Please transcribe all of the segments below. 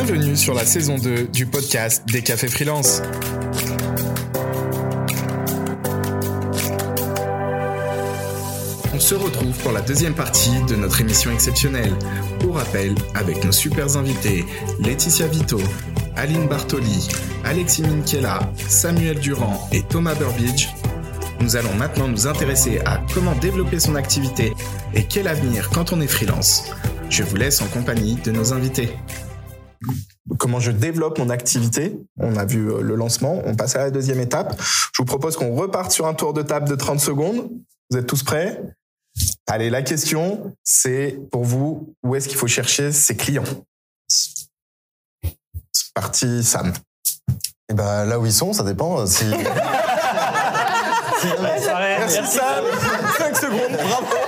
Bienvenue sur la saison 2 du podcast des cafés freelance. On se retrouve pour la deuxième partie de notre émission exceptionnelle. Pour rappel, avec nos super invités Laetitia Vito, Aline Bartoli, Alexis Minkiela, Samuel Durand et Thomas Burbidge, nous allons maintenant nous intéresser à comment développer son activité et quel avenir quand on est freelance. Je vous laisse en compagnie de nos invités. Comment je développe mon activité On a vu euh, le lancement, on passe à la deuxième étape. Je vous propose qu'on reparte sur un tour de table de 30 secondes. Vous êtes tous prêts? Allez, la question, c'est pour vous, où est-ce qu'il faut chercher ses clients? C'est parti, Sam. Et ben là où ils sont, ça dépend. Si... Merci, Sam. 5 secondes, bravo.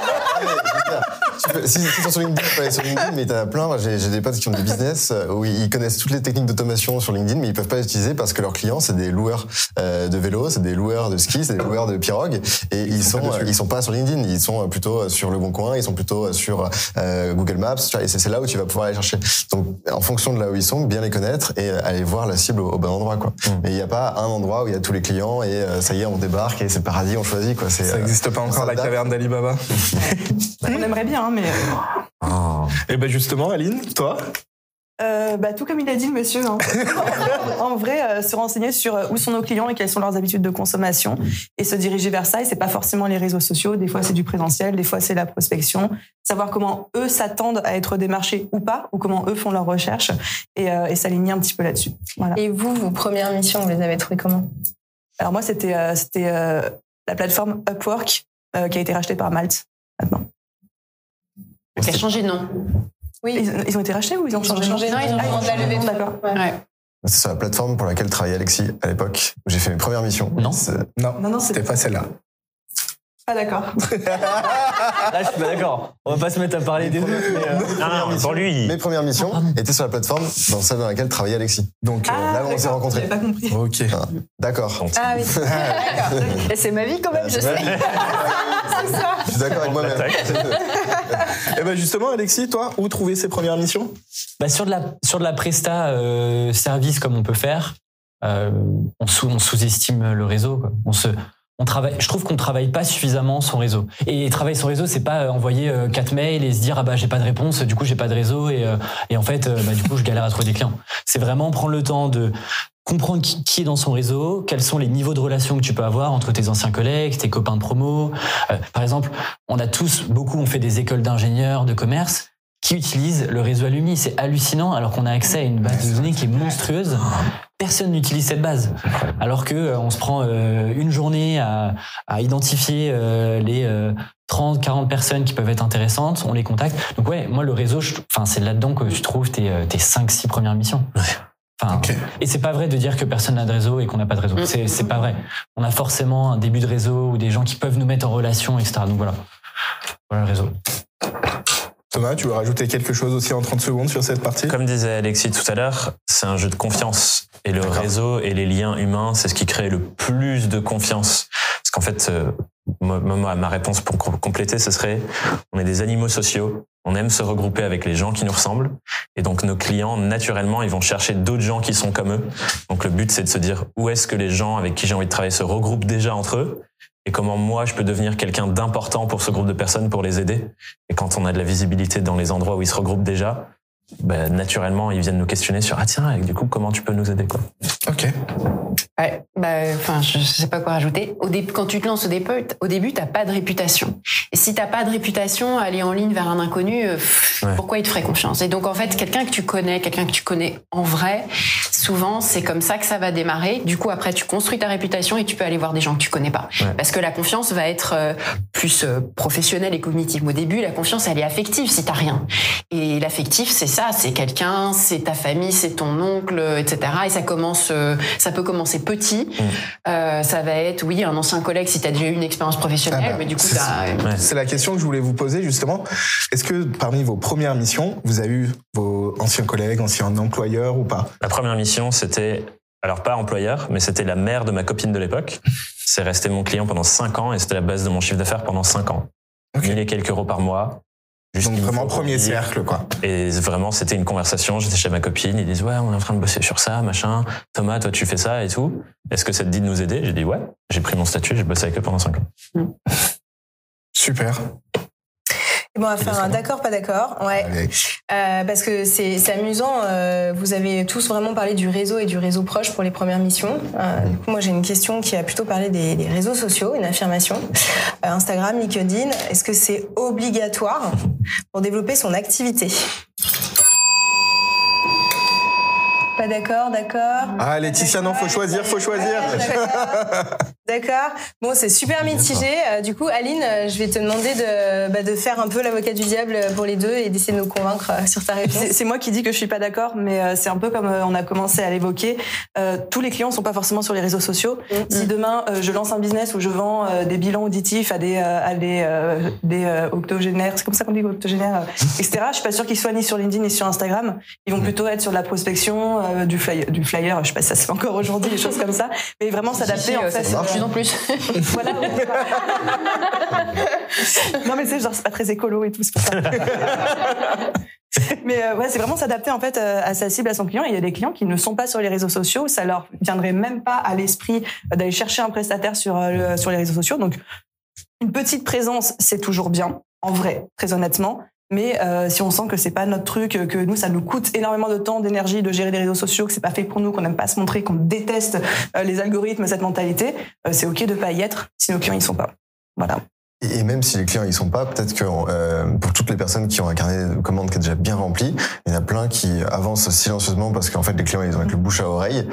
Si, si sont sur LinkedIn, pas aller sur LinkedIn, mais t'as plein. J'ai des potes qui ont des business euh, où ils connaissent toutes les techniques d'automation sur LinkedIn, mais ils peuvent pas les utiliser parce que leurs clients, c'est des loueurs euh, de vélo, c'est des loueurs de ski, c'est des loueurs de pirogue, et ils sont ils sont pas sur LinkedIn, ils sont plutôt sur le Bon Coin, ils sont plutôt sur euh, Google Maps, et c'est là où tu vas pouvoir aller chercher. Donc, en fonction de là où ils sont, bien les connaître et aller voir la cible au, bon endroit, quoi. Mm. Mais il n'y a pas un endroit où il y a tous les clients et ça y est, on débarque et c'est paradis, on choisit, quoi. Ça n'existe pas encore la caverne d'Alibaba. on aimerait bien, hein, mais Oh. Et ben justement, Aline, toi euh, bah, tout comme il a dit le monsieur. Hein. en vrai, euh, se renseigner sur euh, où sont nos clients et quelles sont leurs habitudes de consommation et se diriger vers ça. Et c'est pas forcément les réseaux sociaux. Des fois, c'est du présentiel. Des fois, c'est la prospection. Savoir comment eux s'attendent à être démarchés ou pas, ou comment eux font leurs recherches et, et s'aligner un petit peu là-dessus. Voilà. Et vous, vos premières missions, vous les avez trouvées comment? Alors moi, c'était c'était la plateforme Upwork qui a été rachetée par Malte maintenant. Qui a changé de nom. Oui. Ils, ont été rachetés ou ils ont changé, de nom Non, ils ont changé de nom. D'accord. C'est sur la plateforme pour laquelle travaillait Alexis à l'époque, où j'ai fait mes premières missions. Non. Non, non, non c'était pas celle-là. Ah d'accord. Là, je suis pas d'accord. On va pas se mettre à parler des autres. Mais euh... non, pour lui. Mes premières missions ah, étaient sur la plateforme, dans celle dans laquelle travaillait Alexis. Donc euh, ah, là, on s'est rencontrés. pas compris. Ok. Ah, d'accord. Ah oui. d'accord. Et c'est ma vie quand même, je sais. c'est ça. Je suis d'accord avec moi-même. Et eh ben justement, Alexis, toi, où trouver ces premières missions? Bah, sur de la sur de la presta euh, service comme on peut faire, euh, on, sous, on sous-estime le réseau. Quoi. On se on travaille, je trouve qu'on travaille pas suffisamment son réseau. Et travailler son réseau, c'est pas euh, envoyer euh, quatre mails et se dire ah bah j'ai pas de réponse, du coup j'ai pas de réseau et, euh, et en fait bah, du coup je galère à trouver des clients. C'est vraiment prendre le temps de comprendre qui, est dans son réseau, quels sont les niveaux de relations que tu peux avoir entre tes anciens collègues, tes copains de promo. par exemple, on a tous beaucoup, on fait des écoles d'ingénieurs, de commerce qui utilisent le réseau Alumni. C'est hallucinant alors qu'on a accès à une base de données qui est monstrueuse. Personne n'utilise cette base. Alors que euh, on se prend euh, une journée à, à identifier euh, les 30, 40 personnes qui peuvent être intéressantes, on les contacte. Donc ouais, moi le réseau, enfin c'est là-dedans que tu trouves tes, tes 5 6 premières missions. Enfin, Et c'est pas vrai de dire que personne n'a de réseau et qu'on n'a pas de réseau. C'est, c'est pas vrai. On a forcément un début de réseau ou des gens qui peuvent nous mettre en relation, etc. Donc voilà. Voilà le réseau. Thomas, tu veux rajouter quelque chose aussi en 30 secondes sur cette partie? Comme disait Alexis tout à l'heure, c'est un jeu de confiance. Et le réseau et les liens humains, c'est ce qui crée le plus de confiance. Parce qu'en fait, euh, ma réponse pour compléter, ce serait, on est des animaux sociaux, on aime se regrouper avec les gens qui nous ressemblent. Et donc nos clients, naturellement, ils vont chercher d'autres gens qui sont comme eux. Donc le but, c'est de se dire où est-ce que les gens avec qui j'ai envie de travailler se regroupent déjà entre eux? Et comment moi je peux devenir quelqu'un d'important pour ce groupe de personnes pour les aider. Et quand on a de la visibilité dans les endroits où ils se regroupent déjà, bah, naturellement, ils viennent nous questionner sur ah tiens, du coup, comment tu peux nous aider quoi? Ok. Ouais, bah, enfin, je, sais pas quoi rajouter. Au quand tu te lances au début, au début, t'as pas de réputation. Et si t'as pas de réputation, aller en ligne vers un inconnu, euh, pourquoi il te ferait confiance? Et donc, en fait, quelqu'un que tu connais, quelqu'un que tu connais en vrai, souvent, c'est comme ça que ça va démarrer. Du coup, après, tu construis ta réputation et tu peux aller voir des gens que tu connais pas. Parce que la confiance va être euh, plus euh, professionnelle et cognitive. Au début, la confiance, elle est affective si t'as rien. Et l'affectif, c'est ça c'est quelqu'un, c'est ta famille, c'est ton oncle, etc. Et ça commence, ça peut commencer petit. Mm. Euh, ça va être, oui, un ancien collègue si tu as déjà eu une expérience professionnelle, ah bah, mais du coup, c'est la question que je voulais vous poser justement. Est-ce que parmi vos premières missions, vous avez eu vos anciens collègues, anciens employeurs ou pas? La première mission, c'était alors pas employeur, mais c'était la mère de ma copine de l'époque. C'est resté mon client pendant cinq ans et c'était la base de mon chiffre d'affaires pendant cinq ans. Okay. Mille et quelques euros par mois. Juste Donc vraiment premier cercle, quoi. Et vraiment, c'était une conversation. J'étais chez ma copine. Ils disent, ouais, on est en train de bosser sur ça, machin. Thomas, toi, tu fais ça et tout. Est-ce que ça te dit de nous aider? J'ai dit, ouais. J'ai pris mon statut, j'ai bossé avec eux pendant cinq ans. Super. Bon, on va faire un d'accord, pas d'accord. Ouais. Euh, parce que c'est c'est amusant. euh, vous avez tous vraiment parlé du réseau et du réseau proche pour les premières missions. Euh, du coup, moi, j'ai une question qui a plutôt parlé des, des réseaux sociaux, une affirmation. Euh, Instagram, LinkedIn, est-ce que c'est obligatoire pour développer son activité? Pas d'accord, d'accord. Ah, Laetitia, non, faut choisir, faut choisir. D'accord. Bon, c'est super mitigé. Euh, du coup, Aline, euh, je vais te demander de, bah, de faire un peu l'avocat du diable pour les deux et d'essayer de nous convaincre euh, sur ta réponse. C'est moi qui dis que je suis pas d'accord, mais c'est un peu comme on a commencé à l'évoquer. Euh, tous les clients sont pas forcément sur les réseaux sociaux. Si demain euh, je lance un business où je vends euh, des bilans auditifs à des à des des octogénaires, c'est comme ça qu'on dit octogénaires, etc. Je suis pas sûre qu'ils soient ni sur LinkedIn ni sur Instagram. Ils vont plutôt être sur de la prospection, euh, du flyer, du flyer. Je sais pas si ça se fait encore aujourd'hui, des choses comme ça. Mais vraiment s'adapter Si, en euh, fait. ça marche plus en plus. Voilà. non mais c'est genre c'est pas très écolo et tout c'est pour ça. mais euh, ouais c'est vraiment s'adapter en fait euh, à sa cible à son client. Et il y a des clients qui ne sont pas sur les réseaux sociaux, ça leur viendrait même pas à l'esprit euh, d'aller chercher un prestataire sur euh, sur les réseaux sociaux. Donc une petite présence c'est toujours bien en vrai très honnêtement. Mais euh, si on sent que c'est pas notre truc, que nous ça nous coûte énormément de temps, d'énergie de gérer les réseaux sociaux, que c'est pas fait pour nous, qu'on n'aime pas se montrer, qu'on déteste euh, les algorithmes, cette mentalité, euh, c'est ok de pas y être si nos clients y sont pas. Voilà. Et même si les clients ils sont pas, peut-être que euh, pour toutes les personnes qui ont un carnet de commandes qui est déjà bien rempli, il y en a plein qui avancent silencieusement parce qu'en fait les clients ils ont avec le bouche à oreille,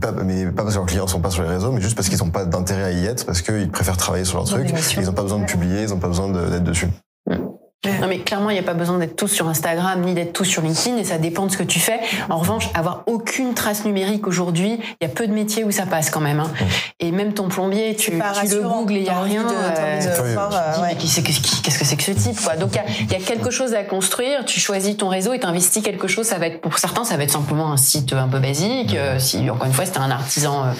pas, mais pas parce que leurs clients sont pas sur les réseaux, mais juste parce qu'ils ont pas d'intérêt à y être, parce qu'ils préfèrent travailler sur leur truc, ils ont pas besoin de publier, ils ont pas besoin de- d'être dessus. Non mais clairement, il n'y a pas besoin d'être tous sur Instagram ni d'être tous sur LinkedIn et ça dépend de ce que tu fais. En revanche, avoir aucune trace numérique aujourd'hui, il y a peu de métiers où ça passe quand même. hein. Et même ton plombier, tu, tu le googles et il n'y a rien. tu qu'est-ce que c'est que ce type quoi Donc il y a- il y, a quelque chose à construire. Tu choisis ton réseau et t'investis quelque chose. Ça va être pour certains, ça va être simplement un site un peu basique. Euh, si encore une fois, c'était un artisan euh,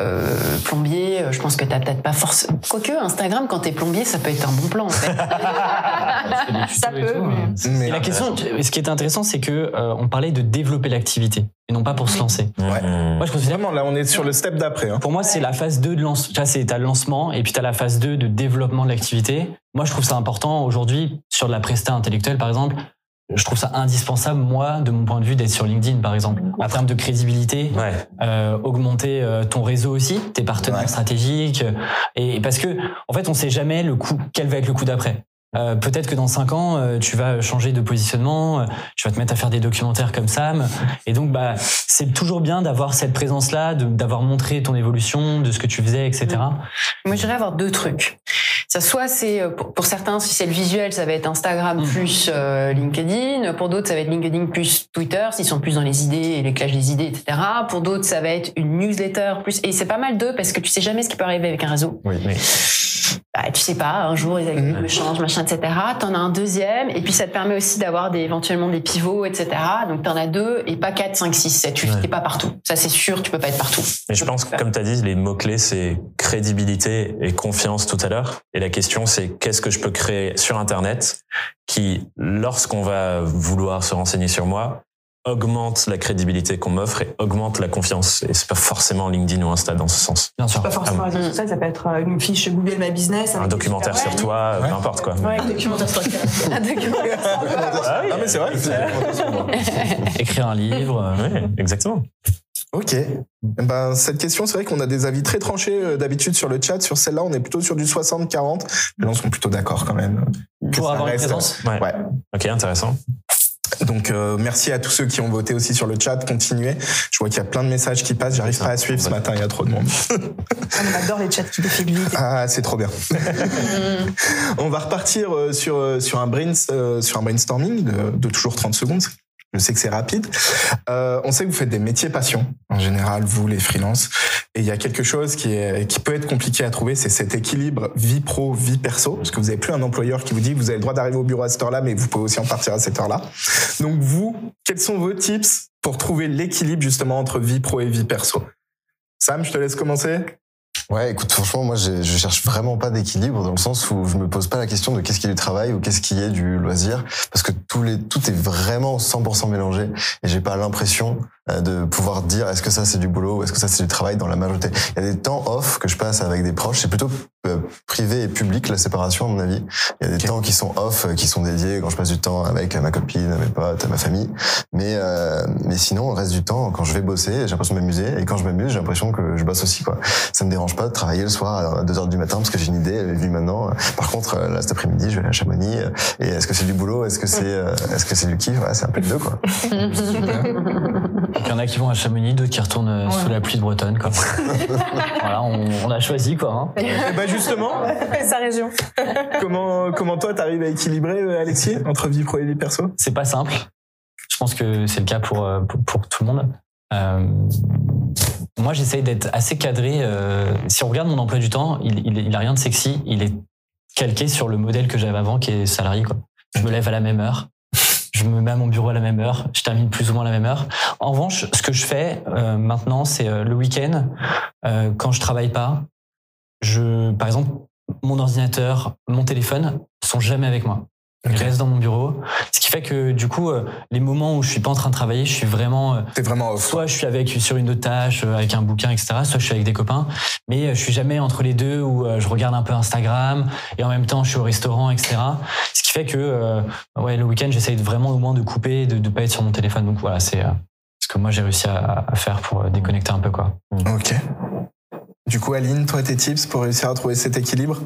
euh, plombier, je pense que t'as peut-être pas forcément. Quoique Instagram, quand t'es plombier, ça peut être un bon plan en fait. Ça peut, mais- Mais Et la question, ce qui est intéressant, c'est que euh, on parlait de développer l'activité et non pas pour se lancer. Ouais. Mmh. Moi, je considère Vraiment, là, on est sur le step d'après. Hein. Pour moi, c'est la phase 2 de lancement. Tu c'est t'as le lancement et puis t'as la phase 2 de développement de l'activité. Moi, je trouve ça important aujourd'hui sur de la presta intellectuelle, par exemple. Je trouve ça indispensable, moi, de mon point de vue, d'être sur LinkedIn, par exemple. En termes de crédibilité, Ouais. euh, augmenter euh, ton réseau aussi, tes partenaires Ouais. stratégiques. Et parce que, en fait, on sait jamais le coup, quel va être le coup d'après. Euh, Peut-être que dans cinq ans, euh, tu vas changer de positionnement, euh, tu vas te mettre à faire des documentaires comme Sam, et donc bah c'est toujours bien d'avoir cette présence-là, de- d'avoir montré ton évolution, de ce que tu faisais, etc. Moi, je dirais avoir deux trucs. Ça, soit c'est pour, pour certains, si c'est le visuel, ça va être Instagram Mm. plus euh, LinkedIn. Pour d'autres, ça va être LinkedIn plus Twitter, s'ils sont plus dans les idées et les clashs des idées, etc. Pour d'autres, ça va être une newsletter plus. Et c'est pas mal d'eux parce que tu sais jamais ce qui peut arriver avec un réseau. Oui. Oui. Bah, tu sais pas, un jour les algorithmes changent, machin, etc. T'en as un deuxième, et puis ça te permet aussi d'avoir des, éventuellement des pivots, etc. Donc t'en as deux, et pas quatre, cinq, six, sept. Tu Ouais. t'es pas partout. Ça c'est sûr, tu peux pas être partout. Mais je pense que, comme tu as dit, les mots-clés, c'est crédibilité et confiance tout à l'heure. Et la question, c'est qu'est-ce que je peux créer sur Internet qui, lorsqu'on va vouloir se renseigner sur moi, augmente la crédibilité qu'on m'offre et augmente la confiance. Et c'est pas forcément LinkedIn ou Insta dans ce sens. Bien sûr. Pas forcément Ah réseau social, ça peut être euh, une fiche Google My Business. Un documentaire sur toi, Ouais. peu importe quoi. Ouais, un documentaire sur Un documentaire. Ah oui, Non, mais c'est vrai. Écrire un livre. euh, Ouais, exactement. Ok. Eh Ben, cette question, c'est vrai qu'on a des avis très tranchés euh, d'habitude sur le chat. Sur celle-là, on est plutôt sur du 60-40. Les gens sont plutôt d'accord quand même. Pour avoir une reste- présence. Ouais. Ouais. Ok, intéressant. Donc, euh, merci à tous ceux qui ont voté aussi sur le chat. Continuez. Je vois qu'il y a plein de messages qui passent. J'arrive pas à suivre ce matin. Il y a trop de monde. On adore les chats qui défilent vite. Ah, c'est trop bien. On va repartir euh, sur, euh, sur, un, brain, euh, sur un brainstorming de, de toujours 30 secondes. Je sais que c'est rapide. Euh, on sait que vous faites des métiers passion, en général, vous, les freelances. Et il y a quelque chose qui, qui peut être compliqué à trouver, c'est cet équilibre vie pro, vie perso. Parce que vous n'avez plus un employeur qui vous dit vous avez le droit d'arriver au bureau à cette heure-là, mais vous pouvez aussi en partir à cette heure-là. Donc vous, quels sont vos tips pour trouver l'équilibre justement entre vie pro et vie perso? Sam, je te laisse commencer. Ouais, écoute, franchement, moi, je je cherche vraiment pas d'équilibre dans le sens où je me pose pas la question de qu'est-ce qui est du travail ou qu'est-ce qui est du loisir, parce que tous les, tout est vraiment 100% mélangé et j'ai pas l'impression euh, de pouvoir dire est-ce que ça c'est du boulot ou est-ce que ça c'est du travail dans la majorité. Il y a des temps off que je passe avec des proches, c'est plutôt euh, privé et public la séparation à mon avis. Il y a des temps qui sont off, euh, qui sont dédiés quand je passe du temps avec ma copine, mes potes, ma famille. Mais euh, mais sinon, le reste du temps, quand je vais bosser, j'ai l'impression de m'amuser et quand je m'amuse, j'ai l'impression que je bosse aussi quoi. Ça me dérange pas de travailler le soir à 2 heures du matin parce que j'ai une idée, elle est vue maintenant. Par contre, là cet après-midi, je vais à Chamonix et est-ce que c'est du boulot, est-ce que c'est est-ce que c'est du kiff? Ouais, c'est un peu de deux quoi. Il y en a qui vont à Chamonix, d'autres qui retournent euh, sous la pluie de Bretonne. Quoi. voilà, on, on, a choisi quoi. Hein. Et bah justement, sa région. comment comment toi t'arrives à équilibrer euh, Alexis entre vie pro et vie perso? C'est pas simple. Je pense que c'est le cas pour, euh, pour, pour tout le monde. Euh, moi, j'essaye d'être assez cadré. Euh, si on regarde mon emploi du temps, il, il, a rien de sexy. Il est calqué sur le modèle que j'avais avant, qui est salarié. Je me lève à la même heure je me mets à mon bureau à la même heure, je termine plus ou moins à la même heure. En revanche, ce que je fais euh, maintenant, c'est euh, le week-end, quand je travaille pas, je, par exemple, mon ordinateur, mon téléphone sont jamais avec moi. Ok. restent dans mon bureau. Ce qui fait que du coup, euh, les moments où je suis pas en train de travailler, je suis vraiment euh, T'es vraiment off. soit je suis avec sur une autre tâche euh, avec un bouquin etc soit je suis avec des copains mais euh, je suis jamais entre les deux où je regarde un peu Instagram et en même temps je suis au restaurant etc ce qui fait que ouais le week-end j'essaye vraiment au moins de couper de, de pas être sur mon téléphone donc voilà c'est ce que moi j'ai réussi à, à faire pour déconnecter un peu quoi Ok. Du coup, Aline, toi, tes tips pour réussir à trouver cet équilibre?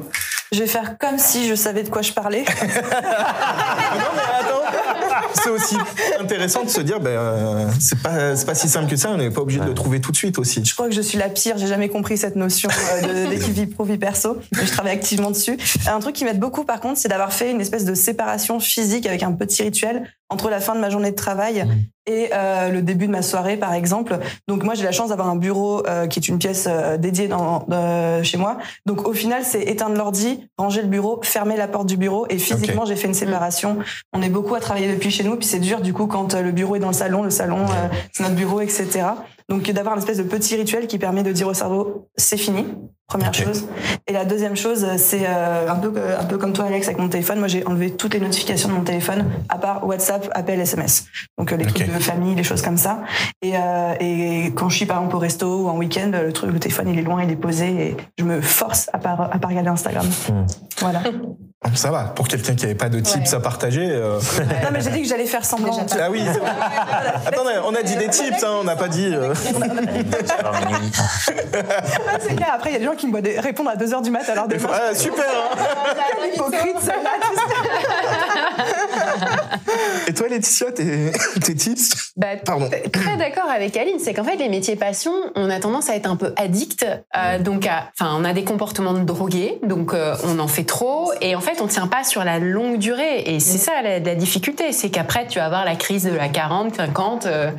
Je vais faire comme si je savais de quoi je parlais. Non, mais attends, c'est aussi intéressant de se dire, ben, euh, c'est pas, c'est pas si simple que ça. On n'est pas obligé de le trouver tout de suite aussi. Je crois que je suis la pire. J'ai jamais compris cette notion euh, de- d'équipe vie pro vie perso. Mais je travaille activement dessus. Un truc qui m'aide beaucoup, par contre, c'est d'avoir fait une espèce de séparation physique avec un petit rituel entre la fin de ma journée de travail et euh, le début de ma soirée, par exemple. Donc moi, j'ai la chance d'avoir un bureau euh, qui est une pièce euh, dédiée dans, euh, chez moi. Donc au final, c'est éteindre l'ordi, ranger le bureau, fermer la porte du bureau. Et physiquement, j'ai fait une séparation. On est beaucoup à travailler depuis chez nous, puis c'est dur du coup quand euh, le bureau est dans le salon, le salon euh, c'est notre bureau, etc. Donc d'avoir une espèce de petit rituel qui permet de dire au cerveau c'est fini, première chose. Et la deuxième chose, c'est euh, un peu un peu comme toi Alex avec mon téléphone. Moi j'ai enlevé toutes les notifications de mon téléphone à part WhatsApp, appel, SMS. Donc euh, les Ok. trucs de famille, les choses comme ça. Et, euh, et quand je suis par exemple au resto ou en week-end, le truc le téléphone il est loin, il est posé et je me force à pas à pas regarder Instagram. Hmm. Voilà. Ça va. Pour quelqu'un qui n'avait pas de tips Ouais. à partager. euh, non mais j'ai dit que j'allais faire semblant. Ah oui, c'est vrai. Attendez, on a dit des tips, hein, on n'a pas dit. euh, Ah, c'est clair. Après il y a des gens qui me voient des- répondre à 2 heures du mat à l'heure des fois. Ah, super. hein. Hypocrite celle-là. Et toi, Laetitia, tes, tes tips? Bah, Pardon. Très d'accord avec Aline, c'est qu'en fait les métiers passion, on a tendance à être un peu addict, euh, donc à- enfin on a des comportements de drogués, donc euh, on en fait trop et en fait on tient pas sur la longue durée. Et c'est ça la, la difficulté, c'est qu'après tu vas avoir la crise de la 40, 50, euh,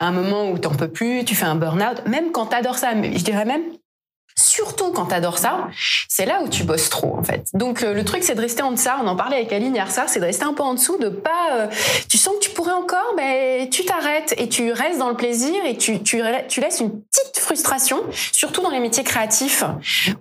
un moment où t'en peux plus, tu fais un burn-out, même quand t'adores ça, mais je dirais même Surtout quand t'adores ça, c'est là où tu bosses trop en fait. Donc euh, le truc c'est de rester en deçà. On en parlait avec Aline hier soir, c'est de rester un peu en dessous, de pas. euh, tu sens que tu pourrais encore, ben tu t'arrêtes et tu restes dans le plaisir et tu tu tu laisses une petite frustration, surtout dans les métiers créatifs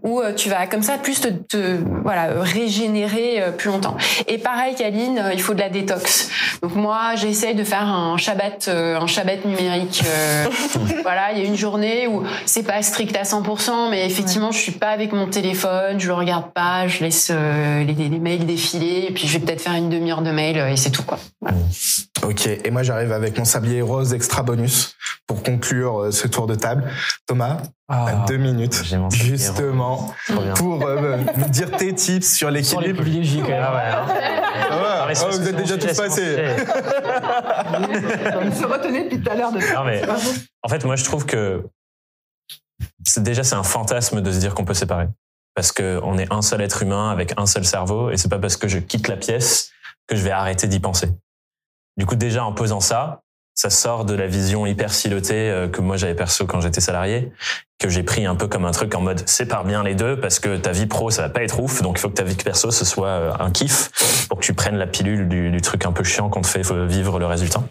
où euh, tu vas comme ça plus te, te voilà régénérer plus longtemps. Et pareil qu'Aline, il faut de la détox. Donc moi j'essaye de faire un Shabbat un Shabbat numérique. voilà, il y a une journée où c'est pas strict à 100%, mais effectivement, je suis pas avec mon téléphone, je le regarde pas, je laisse euh, les, les mails défiler, et puis je vais peut-être faire une demi-heure de mail euh, et c'est tout quoi. Ok, et moi j'arrive avec mon sablier rose extra bonus pour conclure euh, ce tour de table. Thomas, Ah. deux minutes, justement, pour euh, dire tes tips sur l'équilibre. privilégiés quand même Ah ouais, hein. Ah, Oh, Vous êtes déjà tous passés. Il se retenait depuis tout à l'heure de Non, mais en fait, moi, je trouve que déjà c'est un fantasme de se dire qu'on peut séparer, parce que on est un seul être humain avec un seul cerveau, et c'est pas parce que je quitte la pièce que je vais arrêter d'y penser. Du coup, déjà en posant ça, ça sort de la vision hyper silotée euh, que moi j'avais perso quand j'étais salarié, que j'ai pris un peu comme un truc en mode sépare bien les deux parce que ta vie pro ça va pas être ouf, donc il faut que ta vie perso ce soit euh, un kiff pour que tu prennes la pilule du, du truc un peu chiant qu'on te fait vivre le résultat.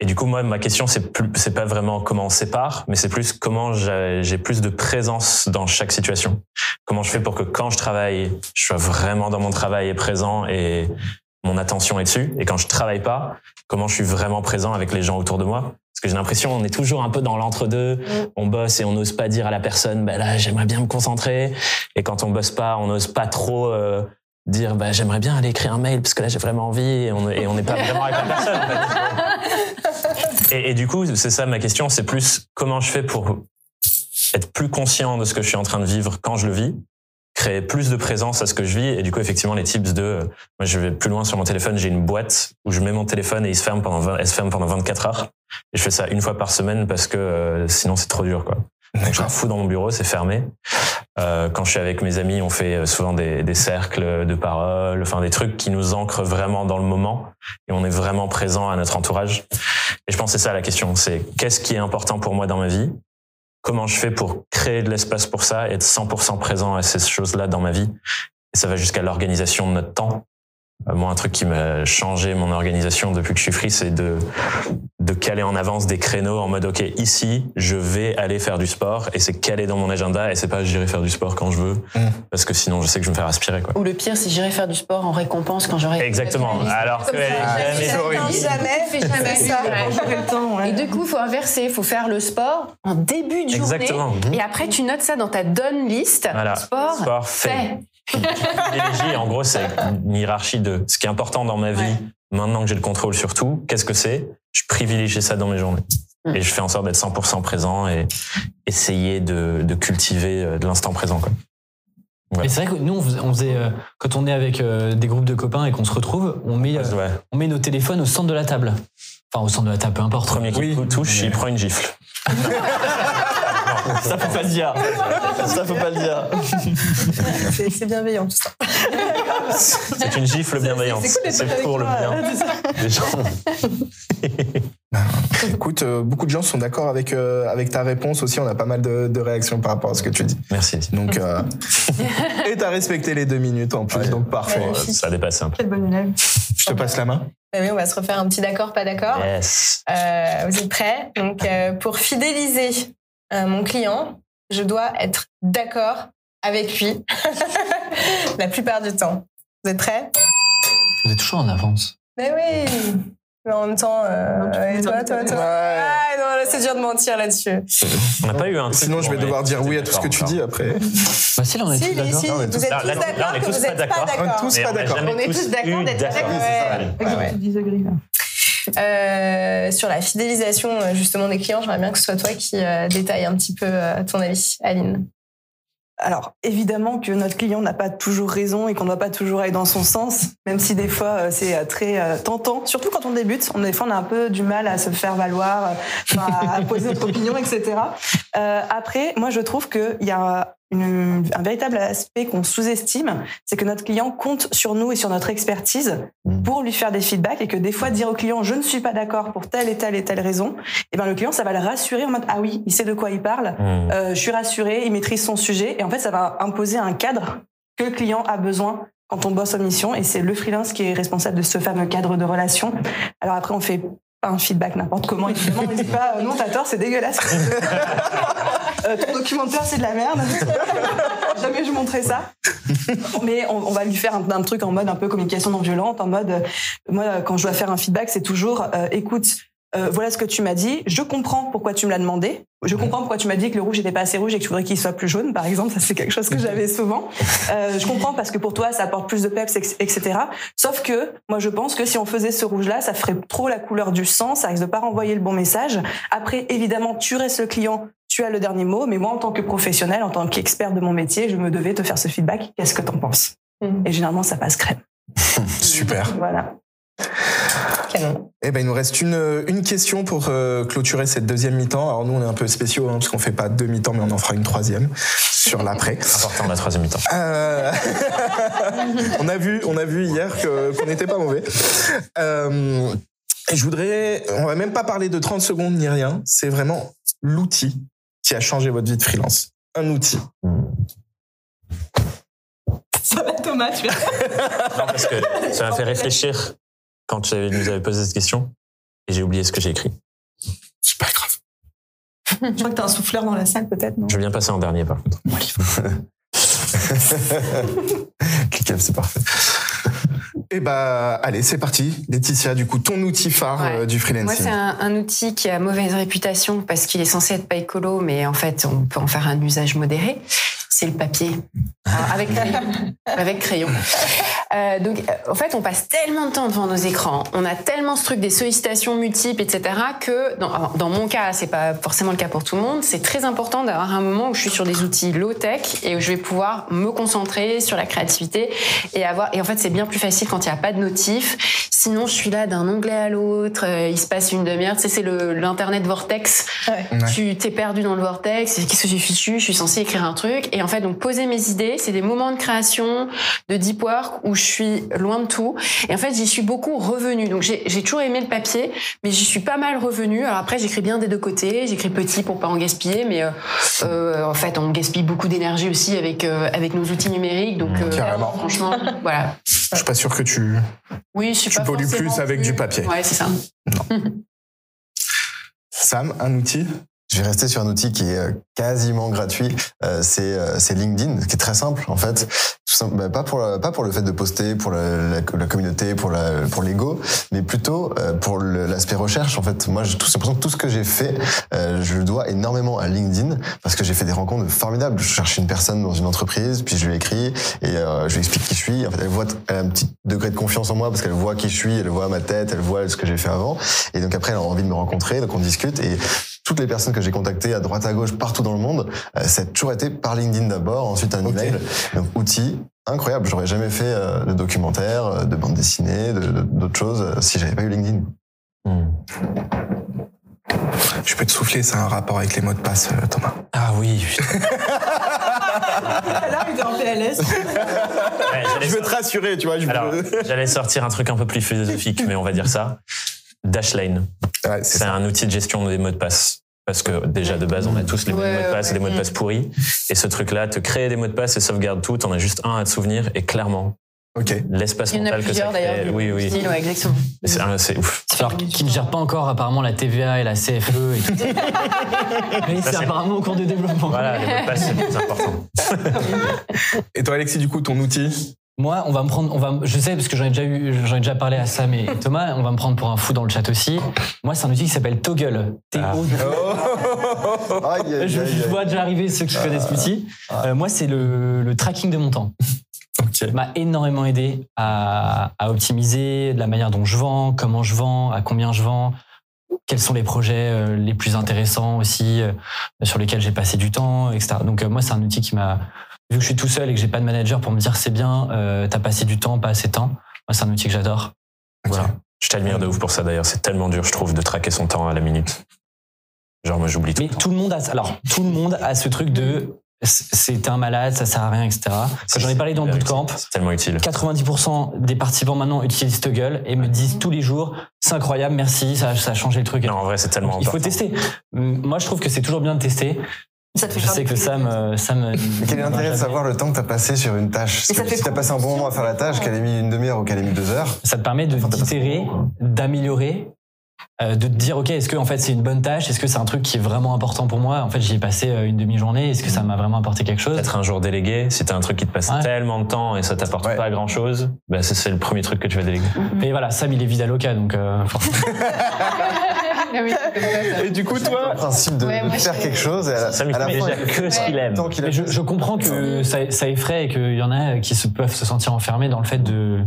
Et du coup, moi, ma question, c'est c'est pas vraiment comment on sépare, mais c'est plus comment j'ai plus de présence dans chaque situation. Comment je fais pour que quand je travaille, je sois vraiment dans mon travail et présent et mon attention est dessus. Et quand je travaille pas, comment je suis vraiment présent avec les gens autour de moi? Parce que j'ai l'impression on est toujours un peu dans l'entre-deux. On bosse et on n'ose pas dire à la personne, bah là, j'aimerais bien me concentrer. Et quand on bosse pas, on n'ose pas trop euh, dire, bah j'aimerais bien aller écrire un mail parce que là j'ai vraiment envie. Et on n'est pas vraiment avec la personne. en fait. Et, et du coup, c'est ça ma question, c'est plus comment je fais pour être plus conscient de ce que je suis en train de vivre quand je le vis, créer plus de présence à ce que je vis. Et du coup, effectivement, les tips de, euh, moi, je vais plus loin sur mon téléphone, j'ai une boîte où je mets mon téléphone et il se ferme pendant 20, elle se ferme pendant 24 heures. Et je fais ça une fois par semaine parce que euh, sinon c'est trop dur, quoi. Donc je la fous dans mon bureau, c'est fermé. Euh, quand je suis avec mes amis, on fait euh, souvent des, des cercles de parole, enfin des trucs qui nous ancrent vraiment dans le moment et on est vraiment présent à notre entourage. Et je pense que c'est ça la question, c'est qu'est-ce qui est important pour moi dans ma vie? Comment je fais pour créer de l'espace pour ça, être 100% présent à ces choses-là dans ma vie? Et ça va jusqu'à l'organisation de notre temps. Euh, Moi, un truc qui m'a changé mon organisation depuis que je suis free, c'est de, de caler en avance des créneaux en mode, OK, ici, je vais aller faire du sport et c'est calé dans mon agenda et c'est pas j'irai faire du sport quand je veux Mm. parce que sinon je sais que je vais me faire aspirer, quoi. Ou le pire, c'est j'irai faire du sport en récompense quand j'aurai. Exactement. Alors est jamais jamais. Jamais, Fais jamais ça. Ouais. J'aurai le temps, ouais. Et du coup, il faut inverser. Il faut faire le sport en début de journée. Exactement. Et après, tu notes ça dans ta done list. Voilà. Sport, Sport fait. fait. Privilégie, en gros, c'est une hiérarchie de ce qui est important dans ma vie. Ouais. Maintenant que j'ai le contrôle sur tout, qu'est-ce que c'est? Je privilégie ça dans mes journées. Mm. Et je fais en sorte d'être 100% présent et essayer de, de cultiver euh, de l'instant présent. Quoi. Et c'est vrai que nous, on faisait, on faisait, euh, quand on est avec euh, des groupes de copains et qu'on se retrouve, on met, euh, Ouais. on met nos téléphones au centre de la table. Enfin, au centre de la table, peu importe. Premier qui Oui. touche, il prend une gifle. Ça faut pas le dire. Ça faut pas le dire. C'est bienveillant tout ça. C'est une gifle bienveillante. c'est pour le bien ouais, des gens. Écoute, euh, beaucoup de gens sont d'accord avec, euh, avec ta réponse aussi. On a pas mal de, de réactions par rapport à ce que tu dis. Merci. Donc, euh, et t'as respecté les deux minutes en plus, Ouais. donc parfait. Bon, ça dépasse un peu. Quel bon élève. Je te passe la main. Ah oui, on va se refaire un petit d'accord, pas d'accord. Yes. Euh, vous êtes prêts? Donc, euh, pour fidéliser euh, mon client, je dois être d'accord avec lui la plupart du temps. Vous êtes prêts? Vous êtes toujours en avance. Mais oui Mais en même temps, euh, et peux toi, toi, toi. Ouais. Ah, non, là, c'est dur de mentir là-dessus. On n'a pas eu un truc. Sinon, je vais devoir dire oui à tout ce que tu dis après. Bah si, là, on est Si, tous d'accord. si, Non, on est tous- vous êtes là, tous d'accord que vous pas êtes pas d'accord. On est tous pas d'accord. On est tous d'accord eu d'être d'accord. d'accord. Ouais. Ouais, Euh, sur la fidélisation euh, justement des clients, j'aimerais bien que ce soit toi qui euh, détaille un petit peu euh, ton avis, Aline. Alors, évidemment que notre client n'a pas toujours raison et qu'on ne doit pas toujours aller dans son sens, même si des fois c'est très tentant, surtout quand on débute. On, des fois, on a un peu du mal à se faire valoir, à poser notre opinion, etc. Euh, après, moi, je trouve qu'il y a une- un véritable aspect qu'on sous-estime, c'est que notre client compte sur nous et sur notre expertise Mm. pour lui faire des feedbacks et que des fois dire au client je ne suis pas d'accord pour telle et telle et telle raison, et ben le client ça va le rassurer en mode ah oui il sait de quoi il parle, Hmm. euh, je suis rassurée, il maîtrise son sujet et en fait ça va imposer un cadre que le client a besoin quand on bosse en mission et c'est le freelance qui est responsable de ce fameux cadre de relation. Alors après on fait pas un feedback n'importe comment évidemment, on ne dit pas non t'as tort c'est dégueulasse. Euh, ton documentaire c'est de la merde. Jamais je montrais ça. Mais on, on va lui faire un, un truc en mode un peu communication non violente, en mode euh, moi quand je dois faire un feedback c'est toujours euh, écoute voilà ce que tu m'as dit. Je comprends pourquoi tu me l'as demandé. Je comprends pourquoi tu m'as dit que le rouge n'était pas assez rouge et que tu voudrais qu'il soit plus jaune, par exemple. Ça, c'est quelque chose que j'avais souvent. Euh, je comprends parce que pour toi, ça apporte plus de peps, etc. Sauf que moi, je pense que si on faisait ce rouge-là, ça ferait trop la couleur du sang. Ça risque de pas renvoyer le bon message. Après, évidemment, tu restes le client. Tu as le dernier mot. Mais moi, en tant que professionnel, en tant qu'expert de mon métier, je me devais te faire ce feedback. Qu'est-ce que t'en penses? Et généralement, ça passe crème. Super. Voilà. Canon. Eh ben, il nous reste une, une question pour euh, clôturer cette deuxième mi-temps. Alors nous, on est un peu spéciaux hein, parce qu'on fait pas deux mi-temps, mais on en fera une troisième sur l'après. Important la troisième mi-temps. Euh, on a vu, on a vu hier que qu'on n'était pas mauvais. Euh, et je voudrais, on va même pas parler de 30 secondes ni rien. C'est vraiment l'outil qui a changé votre vie de freelance. Un outil. Ça va, Thomas, tu Non, parce que ça m'a fait réfléchir quand tu nous avais posé cette question. Et j'ai oublié ce que j'ai écrit. C'est pas grave. Je crois que t'as un souffleur dans la salle, peut-être, non Je viens passer en dernier, par contre. Cliquez, c'est parfait. Eh bah, allez, c'est parti. Laetitia, du coup, ton outil phare Ouais. euh, du freelancing. Moi, c'est un, un outil qui a mauvaise réputation parce qu'il est censé être pas écolo, mais en fait, on peut en faire un usage modéré. C'est le papier. Alors, avec crayon. avec crayon. Euh, donc, euh, en fait, on passe tellement de temps devant nos écrans, on a tellement ce truc des sollicitations multiples, etc., que dans, alors, dans mon cas, c'est pas forcément le cas pour tout le monde. C'est très important d'avoir un moment où je suis sur des outils low tech et où je vais pouvoir me concentrer sur la créativité et avoir. Et en fait, c'est bien plus facile quand il n'y a pas de notif. Sinon, je suis là d'un onglet à l'autre. euh, il se passe une demi-heure. Tu sais, c'est l'internet vortex. Ouais. Tu t'es perdu dans le vortex. Qu'est-ce que j'ai fichu Je suis censée écrire un truc. Et en fait, donc poser mes idées, c'est des moments de création, de deep work où je suis loin de tout. Et en fait, j'y suis beaucoup revenue. Donc j'ai toujours aimé le papier, mais j'y suis pas mal revenue. Alors après, j'écris bien des deux côtés. J'écris petit pour pas en gaspiller, mais euh, euh, en fait, on gaspille beaucoup d'énergie aussi avec euh, avec nos outils numériques. Donc Carrément. franchement, voilà. Je suis pas sûr que tu. Oui, je suis Tu pas pollues plus avec du papier. Ouais, c'est ça. Sam, un outil? Je vais rester sur un outil qui est euh, quasiment gratuit. Euh, c'est euh, c'est LinkedIn, qui est très simple en fait. Simple, bah, pas pour la- pas pour le fait de poster, pour la, la, la communauté, pour la pour l'ego, mais plutôt euh, pour l'aspect recherche. En fait, moi, j'ai l'impression que tout ce que j'ai fait, euh, je le dois énormément à LinkedIn parce que j'ai fait des rencontres formidables. Je cherche une personne dans une entreprise, puis je lui écris et euh, je lui explique qui je suis. En fait, elle voit, elle a un petit degré de confiance en moi parce qu'elle voit qui je suis, elle voit ma tête, elle voit ce que j'ai fait avant, et donc après, elle a envie de me rencontrer, donc on discute et toutes les personnes que j'ai contactées à droite à gauche partout dans le monde, euh, ça a toujours été par LinkedIn d'abord, ensuite un email. Donc outil incroyable. J'aurais jamais fait euh, de documentaire, euh, de bande dessinée, de- de- d'autres choses euh, si j'avais pas eu LinkedIn. Hmm. Je peux te souffler, ça a un rapport avec les mots de passe, euh, Thomas. Ah oui. putain. Là, il est en PLS. Ouais, Je veux te rassurer, tu vois. Je veux- Alors, j'allais sortir un truc un peu plus philosophique, mais on va dire ça. Dashlane, Ouais, c'est un outil de gestion des mots de passe. Parce que déjà de base, on a tous les mêmes mots de passe, ouais. des mots de passe pourris. Et ce truc-là te crée des mots de passe et sauvegarde tout. T'en as juste un à te souvenir. Et clairement, Ok. l'espace Il y en a mental que ça plusieurs crée. d'ailleurs. Oui, oui. Style, ouais, exactement. C'est un- c'est ouf. Alors, qui ne gère pas encore apparemment la TVA et la CFE et tout. Mais Ça, c'est c'est- apparemment au cours de développement. Voilà, les mots de passe, c'est le plus important. Et toi, Alexis, du coup, ton outil Moi, on va me prendre, on va, je sais parce que j'en ai déjà eu, j'en ai déjà parlé à Sam et Thomas. On va me prendre pour un fou dans le chat aussi. Moi, c'est un outil qui s'appelle Toggle. T O. Aïe, aïe, Je, vois déjà arriver ceux qui connaissent l'outil. Euh, moi, c'est le, le tracking de mon temps. Ok. Ça m'a énormément aidé à, à optimiser de la manière dont je vends, comment je vends, à combien je vends, quels sont les projets euh, les plus intéressants aussi euh, sur lesquels j'ai passé du temps, etc. Donc euh, moi, c'est un outil qui m'a vu que je suis tout seul et que j'ai pas de manager pour me dire c'est bien, euh, t'as passé du temps, pas assez de temps. Moi, c'est un outil que j'adore. Voilà. Je t'admire de ouf pour ça d'ailleurs. C'est tellement dur, je trouve, de traquer son temps à la minute. Genre, moi, j'oublie tout. Mais le temps. tout le monde a, alors tout le monde a ce truc de c'est un malade, ça sert à rien, etc. Quand j'en ai parlé dans le bootcamp, C'est tellement utile. 90% des participants maintenant utilisent Toggle et me disent tous les jours c'est incroyable, merci, ça, ça a changé le truc. et Non, en vrai, c'est tellement Donc, il faut tester. Moi, je trouve que c'est toujours bien de tester. Ça te fait Je sais que Sam, Sam. Mais quel est l'intérêt de savoir le temps que tu as passé sur une tâche? Mais ça Si fait tu as passé un bon moment à faire la tâche, qu'elle ait mis une demi-heure ou qu'elle ait mis deux heures, Ça te permet de t'as d'itérer, d'améliorer, euh, de te dire ok, est-ce que en fait c'est une bonne tâche, est-ce que c'est un truc qui est vraiment important pour moi? En fait, j'y ai passé euh, une demi-journée. Est-ce que ça m'a vraiment apporté quelque chose? Peut-être un jour délégué, si t'as un truc qui te passe Ouais. tellement de temps et ça t'apporte Ouais. pas grand chose, bah c'est le premier truc que tu vas déléguer. Et voilà, Sam il est vide à loca, donc euh. Ah. Et du coup, le toi principe de, Ouais, de moi, faire quelque chose et à mais à la déjà que ce qu'il aime. je comprends que ça, ça effraie et qu'il y en a qui se peuvent se sentir enfermés dans le fait de.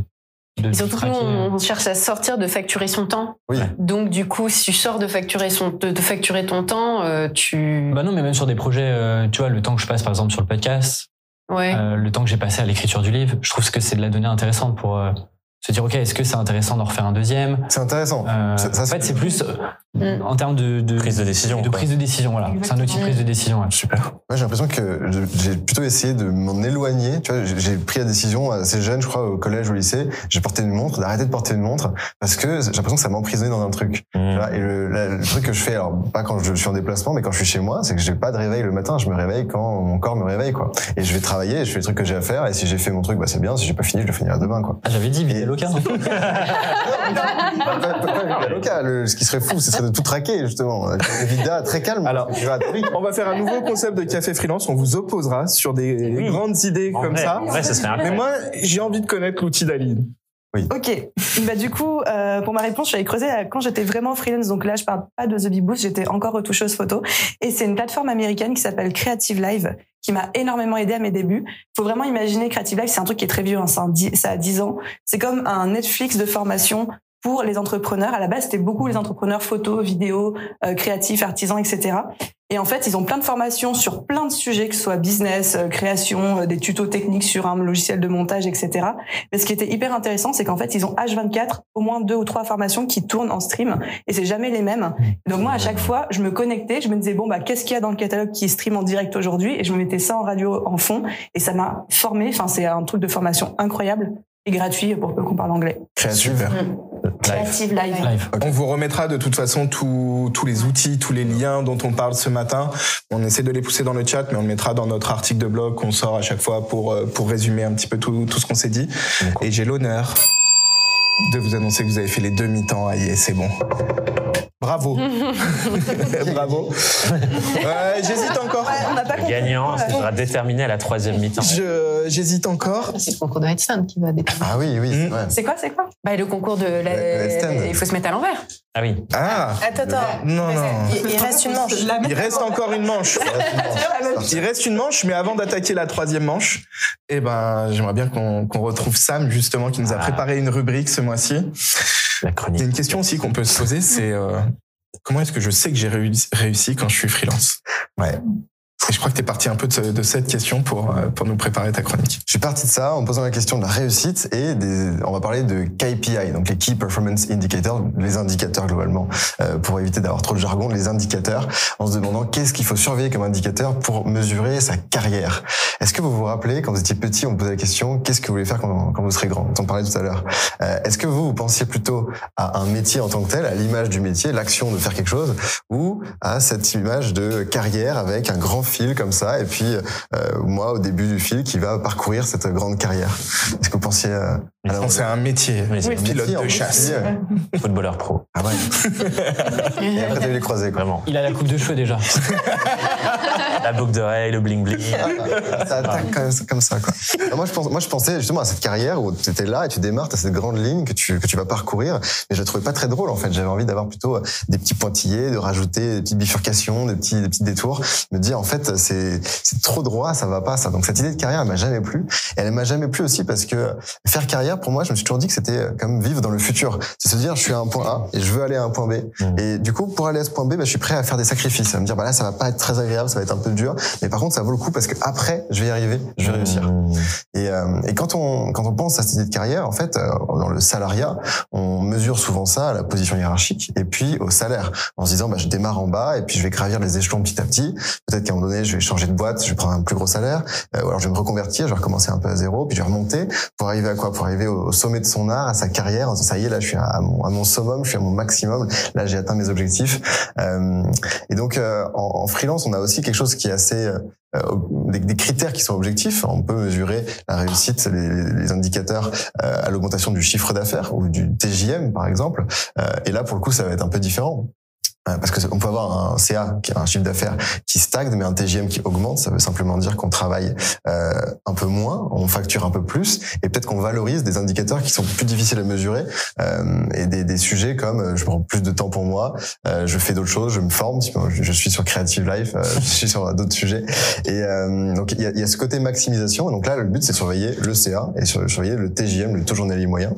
De Et surtout, nous, traquer. on cherche à sortir de facturer son temps. Oui. Donc, du coup, si tu sors de facturer, son, de, de facturer ton temps, euh, tu. Bah non, mais même sur des projets, euh, tu vois, le temps que je passe par exemple sur le podcast, ouais. euh, le temps que j'ai passé à l'écriture du livre, je trouve que c'est de la donnée intéressante pour euh, se dire, ok, est-ce que c'est intéressant d'en refaire un deuxième? C'est intéressant. Euh, Ça- ça, En fait, c'est plus Mm. en termes de, de Prise de décision, De quoi. prise de décision, voilà. C'est un outil de prise de décision. ouais. Super. Moi, j'ai l'impression que j'ai plutôt essayé de m'en éloigner. Tu vois, j'ai- pris la décision assez jeune, je crois, au collège, au lycée. J'ai porté une montre, d'arrêter de porter une montre parce que j'ai l'impression que ça m'emprisonnait dans un truc. Mmh. vois, et le, la- le truc que je fais, alors pas quand je suis en déplacement, mais quand je suis chez moi, c'est que j'ai pas de réveil le matin. Je me réveille quand mon corps me réveille, quoi. Et je vais travailler, je fais les trucs que j'ai à faire. Et si j'ai fait mon truc, bah c'est bien. Si j'ai pas fini, je le finirai demain, quoi. Ah, J'avais dit, Et- Vidal Loca. Pas- pas- pas- pas le cas. Le- ce qui serait fou, ce serait de tout traquer, justement. Vida, très calme. Alors. On va faire un nouveau concept de café freelance. On vous opposera sur des Oui. grandes idées En comme vrai, ça. en vrai, ça serait Mais moi, j'ai envie de connaître l'outil d'Aline. Ok. Bah, du coup, euh, pour ma réponse, je suis allée creuser euh, quand j'étais vraiment freelance. Donc là, je parle pas de The Bee Boost, j'étais encore retoucheuse photo. Et c'est une plateforme américaine qui s'appelle Creative Live qui m'a énormément aidé à mes débuts. Faut vraiment imaginer Creative Live, c'est un truc qui est très vieux, hein, ça a 10 ans. C'est comme un Netflix de formation pour les entrepreneurs. À la base, c'était beaucoup les entrepreneurs photo, vidéo, euh, créatifs, artisans, etc. Et en fait, ils ont plein de formations sur plein de sujets, que ce soit business, euh, création, euh, des tutos techniques sur un logiciel de montage, etc. Mais ce qui était hyper intéressant, c'est qu'en fait, ils ont H24 au moins deux ou trois formations qui tournent en stream et c'est jamais les mêmes. Donc moi, à chaque fois, je me connectais, je me disais bon bah qu'est-ce qu'il y a dans le catalogue qui stream en direct aujourd'hui? Et je me mettais ça en radio en fond et ça m'a formé. Enfin, c'est un truc de formation incroyable et gratuit pour peu qu'on parle anglais. Super. Creative Live. Live. On vous remettra de toute façon tous tous les outils, tous les liens dont on parle ce matin. On essaie de les pousser dans le chat, mais on le mettra dans notre article de blog qu'on sort à chaque fois pour, euh, pour résumer un petit peu tout, tout ce qu'on s'est dit. Et j'ai l'honneur de vous annoncer que vous avez fait les demi-temps. Aïe, c'est bon. Bravo. Bravo. Euh, J'hésite encore. Ouais, on n'a pas gagnant Ouais. sera déterminé à la troisième mi-temps. Je- J'hésite encore. C'est le concours de Redstone qui va déterminer. Ah oui, oui, c'est. C'est quoi, c'est quoi? Bah, le concours de la... Il faut se mettre à l'envers. Ah oui. Ah, Attends, attends. non, non. Il, il reste une manche. Il reste encore une manche. Il reste une manche, mais avant d'attaquer la troisième manche, eh ben, j'aimerais bien qu'on qu'on retrouve Sam, justement, qui nous a Ah. préparé une rubrique ce mois-ci. La Il y a chronique. une question aussi qu'on peut se poser, c'est euh, comment est-ce que je sais que j'ai réussi, réussi quand je suis freelance? Ouais. Et je crois que tu es parti un peu de, ce- de cette question pour, euh, pour nous préparer ta chronique. Je suis parti de ça en posant la question de la réussite et des, on va parler de KPI, donc les Key Performance Indicators, les indicateurs globalement, euh, pour éviter d'avoir trop de jargon, les indicateurs, en se demandant qu'est-ce qu'il faut surveiller comme indicateur pour mesurer sa carrière. Est-ce que vous vous rappelez, quand vous étiez petit, on vous posait la question, qu'est-ce que vous voulez faire quand, quand vous serez grand? On en parlait tout à l'heure. Euh, Est-ce que vous, vous pensiez plutôt à un métier en tant que tel, à l'image du métier, l'action de faire quelque chose, ou à cette image de carrière avec un grand fil comme ça, et puis euh, moi au début du fil qui va parcourir cette grande carrière. Est-ce que vous pensiez euh, C'est un métier. Oui, c'est Oui, un pilote métier, de chasse. Footballeur pro. Ah ouais. Et après t'as eu les croisés quoi. Vraiment. Il a la coupe de cheveux déjà. La boucle d'oreille, le bling bling. Ça attaque quand même comme ça quoi. Alors moi je pense, moi je pensais justement à cette carrière où tu étais là et tu démarres, t'as cette grande ligne que tu que tu vas parcourir, mais je la trouvais pas très drôle en fait. J'avais envie d'avoir plutôt des petits pointillés, de rajouter des petites bifurcations, des petits des petits détours, me dire en fait c'est c'est trop droit, ça va pas ça. Donc cette idée de carrière elle m'a jamais plu. Et elle m'a jamais plu aussi parce que faire carrière pour moi, je me suis toujours dit que c'était euh, comme vivre dans le futur. C'est se dire je suis à un point A et je veux aller à un point B. Mm. Et du coup pour aller à ce point B, bah, je suis prêt à faire des sacrifices, à me dire bah là ça va pas être très agréable, ça va être un peu dur, mais par contre ça vaut le coup parce que après je vais y arriver, je vais réussir. Mmh. Et, euh, et quand on quand on pense à cette idée de carrière, en fait, euh, dans le salariat, on mesure souvent ça à la position hiérarchique et puis au salaire, en se disant bah je démarre en bas et puis je vais gravir les échelons petit à petit. Peut-être qu'à un moment je vais changer de boîte, je vais prendre un plus gros salaire, euh, ou alors je vais me reconvertir, je vais recommencer un peu à zéro, puis je vais remonter pour arriver à quoi? Pour arriver au, sommet de son art, à sa carrière. Ça y est, là, je suis à mon, à mon summum, je suis à mon maximum. Là, j'ai atteint mes objectifs. Euh, et donc, euh, en, freelance, on a aussi quelque chose qui est assez euh, des, des critères qui sont objectifs. On peut mesurer la réussite, les, les indicateurs euh, à l'augmentation du chiffre d'affaires ou du TJM, par exemple. Euh, et là, pour le coup, ça va être un peu différent. Euh, Parce que on peut avoir un CA, qui a un chiffre d'affaires qui stagne, mais un TGM qui augmente. Ça veut simplement dire qu'on travaille euh, un peu moins, on facture un peu plus, et peut-être qu'on valorise des indicateurs qui sont plus difficiles à mesurer euh, et des, des sujets comme euh, je prends plus de temps pour moi, euh, je fais d'autres choses, je me forme. Je, suis sur Creative Life, euh, je suis sur d'autres sujets. Et donc il y a, y a ce côté maximisation. Donc là, le but c'est surveiller le CA et sur- surveiller le TJM, le taux journalier moyen.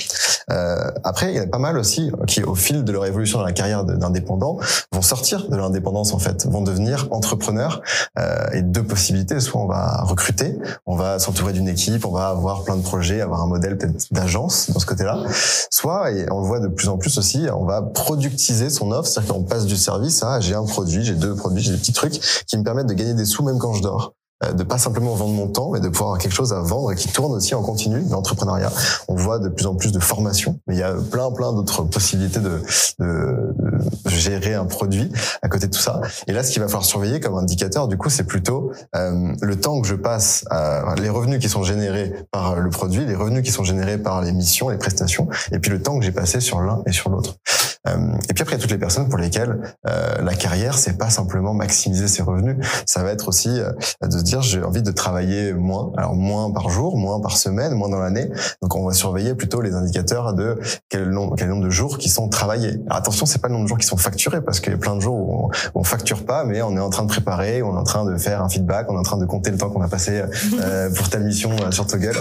Après, il y a pas mal aussi qui, au fil de leur évolution dans la carrière d'indépendant, vont sortir de l'indépendance en fait, vont devenir entrepreneurs euh, et deux possibilités. Soit on va recruter, on va s'entourer d'une équipe, on va avoir plein de projets, avoir un modèle peut-être d'agence dans ce côté-là. Soit, et on le voit de plus en plus aussi, on va productiser son offre, c'est-à-dire qu'on passe du service à j'ai un produit, j'ai deux produits, j'ai des petits trucs qui me permettent de gagner des sous même quand je dors. Euh, de pas simplement vendre mon temps, mais de pouvoir avoir quelque chose à vendre et qui tourne aussi en continu, l'entrepreneuriat. On voit de plus en plus de formations, mais il y a plein plein d'autres possibilités de, de, de, gérer un produit à côté de tout ça. Et là, ce qu'il va falloir surveiller comme indicateur, du coup, c'est plutôt euh, le temps que je passe, les revenus qui sont générés par le produit, les revenus qui sont générés par les missions, les prestations, et puis le temps que j'ai passé sur l'un et sur l'autre. Euh, et puis après, il y a toutes les personnes pour lesquelles euh, la carrière, c'est pas simplement maximiser ses revenus, ça va être aussi euh, de se dire j'ai envie de travailler moins, alors moins par jour, moins par semaine, moins dans l'année. Donc on va surveiller plutôt les indicateurs de quel nombre, quel nombre de jours qui sont travaillés. Alors attention, c'est pas le nombre de jours qui sont facturés parce qu'il y a plein de jours où on, on, facture pas, mais on est en train de préparer, on est en train de faire un feedback, on est en train de compter le temps qu'on a passé euh, pour telle mission sur Toggle.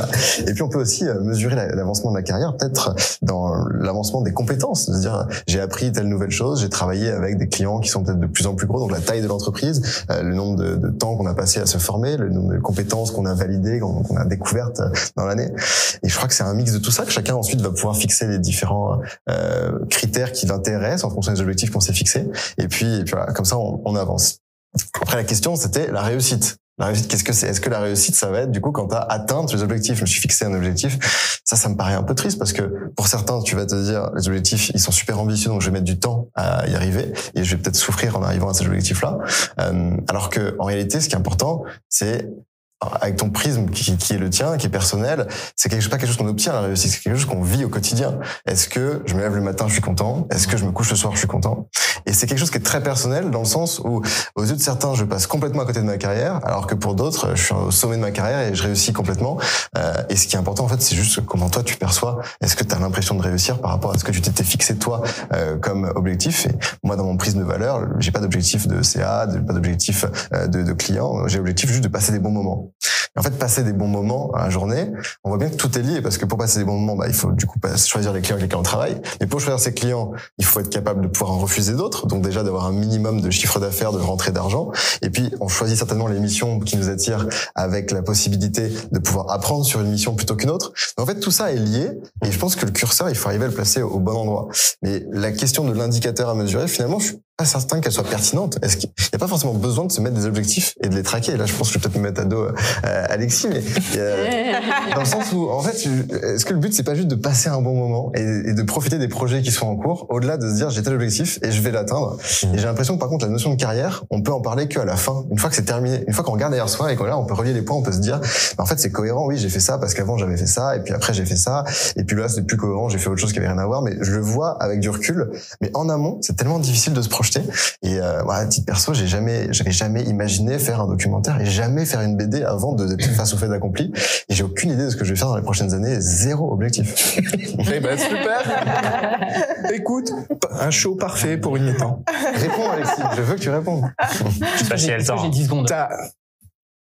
Et puis on peut aussi mesurer l'avancement de la carrière, peut-être dans l'avancement des compétences, à dire j'ai appris telle nouvelle chose, j'ai travaillé avec des clients qui sont peut-être de plus en plus gros, donc la taille de l'entreprise, euh, le nombre de, de temps qu'on a passé à se former, le nombre de compétences qu'on a validées, qu'on a découvertes dans l'année. Et je crois que c'est un mix de tout ça que chacun ensuite va pouvoir fixer les différents euh, critères qui l'intéressent en fonction des objectifs qu'on s'est fixés. Et puis, et puis voilà, comme ça, on, on avance. Après, la question, c'était la réussite. La réussite, qu'est-ce que c'est? Est-ce que la réussite, ça va être du coup quand tu as atteint tes objectifs? Je me suis fixé un objectif. Ça, ça me paraît un peu triste parce que pour certains, tu vas te dire les objectifs, ils sont super ambitieux, donc je vais mettre du temps à y arriver et je vais peut-être souffrir en arrivant à ces objectifs-là. Euh, alors que en réalité, ce qui est important, c'est avec ton prisme qui, qui, est le tien, qui est personnel, c'est quelque chose, pas quelque chose qu'on obtient la réussite, c'est quelque chose qu'on vit au quotidien. Est-ce que je me lève le matin, je suis content? Est-ce que je me couche le soir, je suis content? Et c'est quelque chose qui est très personnel dans le sens où, aux yeux de certains, je passe complètement à côté de ma carrière, alors que pour d'autres, je suis au sommet de ma carrière et je réussis complètement. Euh, et ce qui est important, en fait, c'est juste comment toi tu perçois. Est-ce que tu as l'impression de réussir par rapport à ce que tu t'étais fixé toi euh, comme objectif? Et moi, dans mon prisme de valeur, j'ai pas d'objectif de CA, pas d'objectif euh, de, de client. J'ai l'objectif juste de passer des bons moments. En fait, passer des bons moments à la journée, on voit bien que tout est lié parce que pour passer des bons moments, bah, il faut du coup choisir les clients avec lesquels on travaille. Mais pour choisir ses clients, il faut être capable de pouvoir en refuser d'autres. Donc déjà d'avoir un minimum de chiffre d'affaires, de rentrée d'argent. Et puis on choisit certainement les missions qui nous attirent avec la possibilité de pouvoir apprendre sur une mission plutôt qu'une autre. Mais en fait, tout ça est lié. Et je pense que le curseur, il faut arriver à le placer au bon endroit. Mais la question de l'indicateur à mesurer, finalement, je suis pas certain qu'elle soit pertinente. Est-ce qu'il n'y a pas forcément besoin de se mettre des objectifs et de les traquer? Là, je pense que je vais peut-être me mettre à dos euh, Alexis, mais euh, dans le sens où, en fait, est-ce que le but c'est pas juste de passer un bon moment et, et, de profiter des projets qui sont en cours, au-delà de se dire j'ai tel objectif et je vais l'atteindre? Et j'ai l'impression que par contre la notion de carrière, on peut en parler qu'à la fin, une fois que c'est terminé, une fois qu'on regarde derrière soi et qu'on là on peut relier les points, on peut se dire, bah, en fait c'est cohérent. Oui, j'ai fait ça parce qu'avant j'avais fait ça et puis après j'ai fait ça et puis là c'est plus cohérent, j'ai fait autre chose qui avait rien à voir. Mais je le vois avec du recul. Mais en amont, c'est tellement difficile de se projeter et euh, euh, à titre perso, j'ai jamais, j'avais jamais imaginé faire un documentaire et jamais faire une BD avant d'être face au fait accompli. Et j'ai aucune idée de ce que je vais faire dans les prochaines années. Zéro objectif. eh ben super. Écoute, un show parfait pour une mi-temps. Réponds Alexis, je veux que tu répondes. Je sais pas si elle J'ai 10 secondes.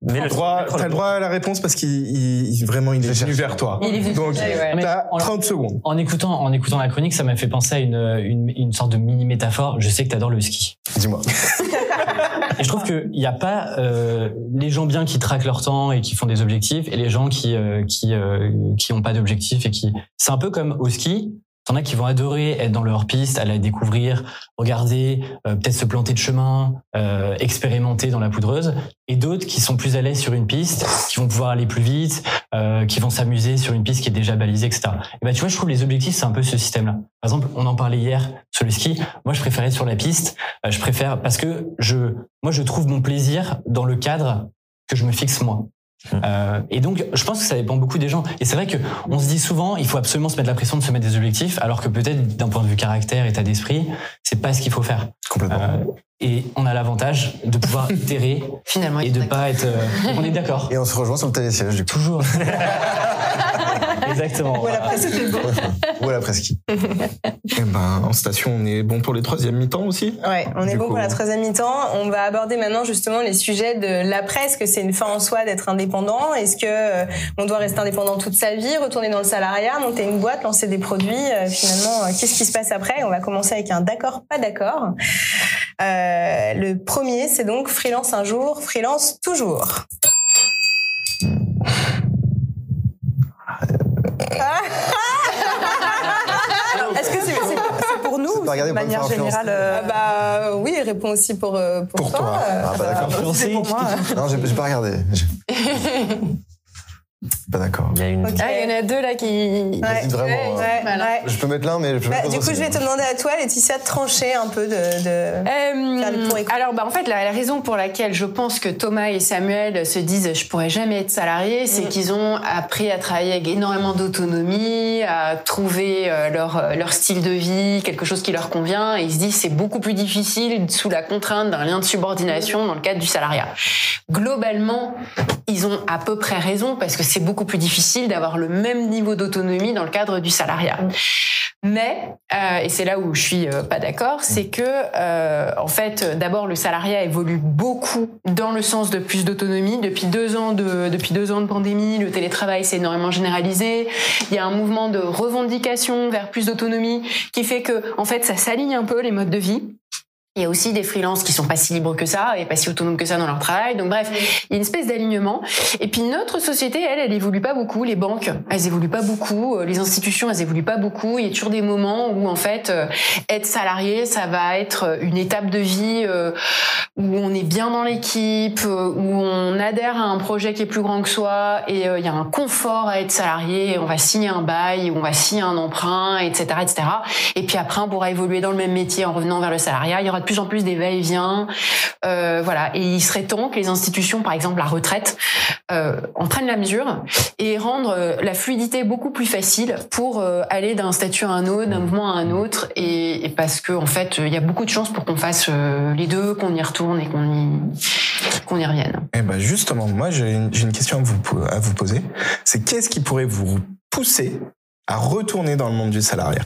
Mais le droit, t'as le droit à la réponse parce qu'il il, vraiment il est venu vers toi. Il est venu Donc ouais. t'as 30 secondes. En écoutant, en écoutant la chronique, ça m'a fait penser à une, une, une sorte de mini métaphore. Je sais que t'adores le ski. Dis-moi. et je trouve qu'il n'y a pas euh, les gens bien qui traquent leur temps et qui font des objectifs et les gens qui euh, qui euh, qui ont pas d'objectifs et qui c'est un peu comme au ski T'en as qui vont adorer être dans leur piste, aller découvrir, regarder, euh, peut-être se planter de chemin, euh, expérimenter dans la poudreuse, et d'autres qui sont plus à l'aise sur une piste, qui vont pouvoir aller plus vite, euh, qui vont s'amuser sur une piste qui est déjà balisée, etc. Et ben tu vois, je trouve les objectifs c'est un peu ce système-là. Par exemple, on en parlait hier sur le ski. Moi, je préférais sur la piste. Euh, je préfère parce que je, moi, je trouve mon plaisir dans le cadre que je me fixe moi. Euh, et donc, je pense que ça dépend beaucoup des gens. Et c'est vrai que on se dit souvent, il faut absolument se mettre la pression de se mettre des objectifs, alors que peut-être d'un point de vue caractère, état d'esprit, c'est pas ce qu'il faut faire. Complètement. Euh, et on a l'avantage de pouvoir itérer Finalement, et de pas être. Euh, on est d'accord. Et on se rejoint sur le télésiège du coup. Toujours. Exactement. Voilà, après, c'était beau. Ou à la presqu'île. Eh ben, en station, on est bon pour les troisième mi-temps aussi Ouais, on est Du bon coup- pour la troisième mi-temps. On va aborder maintenant justement les sujets de l'après. Est-ce que c'est une fin en soi d'être indépendant Est-ce que euh, on doit rester indépendant toute sa vie, retourner dans le salariat, monter une boîte, lancer des produits Euh, Finalement, euh, qu'est-ce qui se passe après? On va commencer avec un d'accord, pas d'accord. Euh, le premier, c'est donc freelance un jour, freelance toujours. Alors, est-ce que c'est c'est- c'est de manière générale euh, Ah bah oui, réponds aussi pour euh, pour, Pour toi. Euh, Ah, pas d'accord. bah, c'est pour moi. Non, j'ai pas regardé. Pas d'accord. Il y a une. Ok. Ah, il y en a deux là qui. Ouais, vraiment, ouais, hein. ouais, Voilà. ouais. Je peux mettre l'un, mais je peux Bah, pas du coup, je vais te demander à toi, Laetitia, de trancher un peu de. de... Euh, Faire le pour et contre. alors, bah, en fait, la, la raison pour laquelle je pense que Thomas et Samuel se disent je pourrais jamais être salarié, c'est Mm. qu'ils ont appris à travailler avec énormément d'autonomie, à trouver euh, leur, euh, leur style de vie, quelque chose qui leur convient, et ils se disent c'est beaucoup plus difficile sous la contrainte d'un lien de subordination dans le cadre du salariat. Globalement, ils ont à peu près raison parce que c'est beaucoup plus difficile d'avoir le même niveau d'autonomie dans le cadre du salariat. Mais, euh, et c'est là où je suis euh, pas d'accord, c'est que euh, en fait, d'abord le salariat évolue beaucoup dans le sens de plus d'autonomie. Depuis deux ans de depuis deux ans de pandémie, le télétravail s'est énormément généralisé. Il y a un mouvement de revendication vers plus d'autonomie qui fait que en fait ça s'aligne un peu les modes de vie. Il y a aussi des freelances qui sont pas si libres que ça et pas si autonomes que ça dans leur travail. Donc bref, il y a une espèce d'alignement. Et puis notre société, elle, elle évolue pas beaucoup. Les banques, elles évoluent pas beaucoup. Euh, Les institutions, elles évoluent pas beaucoup. Il y a toujours des moments où en fait, euh, être salarié, ça va être une étape de vie euh, où on est bien dans l'équipe, euh, où on adhère à un projet qui est plus grand que soi et euh, il y a un confort à être salarié. On va signer un bail, on va signer un emprunt, etc., etc. Et puis après, on pourra évoluer dans le même métier en revenant vers le salariat. Il y aura de plus en plus des va-et-vient. Euh, voilà. Et il serait temps que les institutions, par exemple la retraite, euh, en prennent la mesure et rendre euh, la fluidité beaucoup plus facile pour euh, aller d'un statut à un autre, d'un mouvement à un autre. Et, et parce que en fait, il y a beaucoup de chances pour qu'on fasse euh, les deux, qu'on y retourne et qu'on y, qu'on y revienne. Eh ben justement, moi j'ai une, question à vous, à vous poser. C'est qu'est-ce qui pourrait vous pousser à retourner dans le monde du salariat?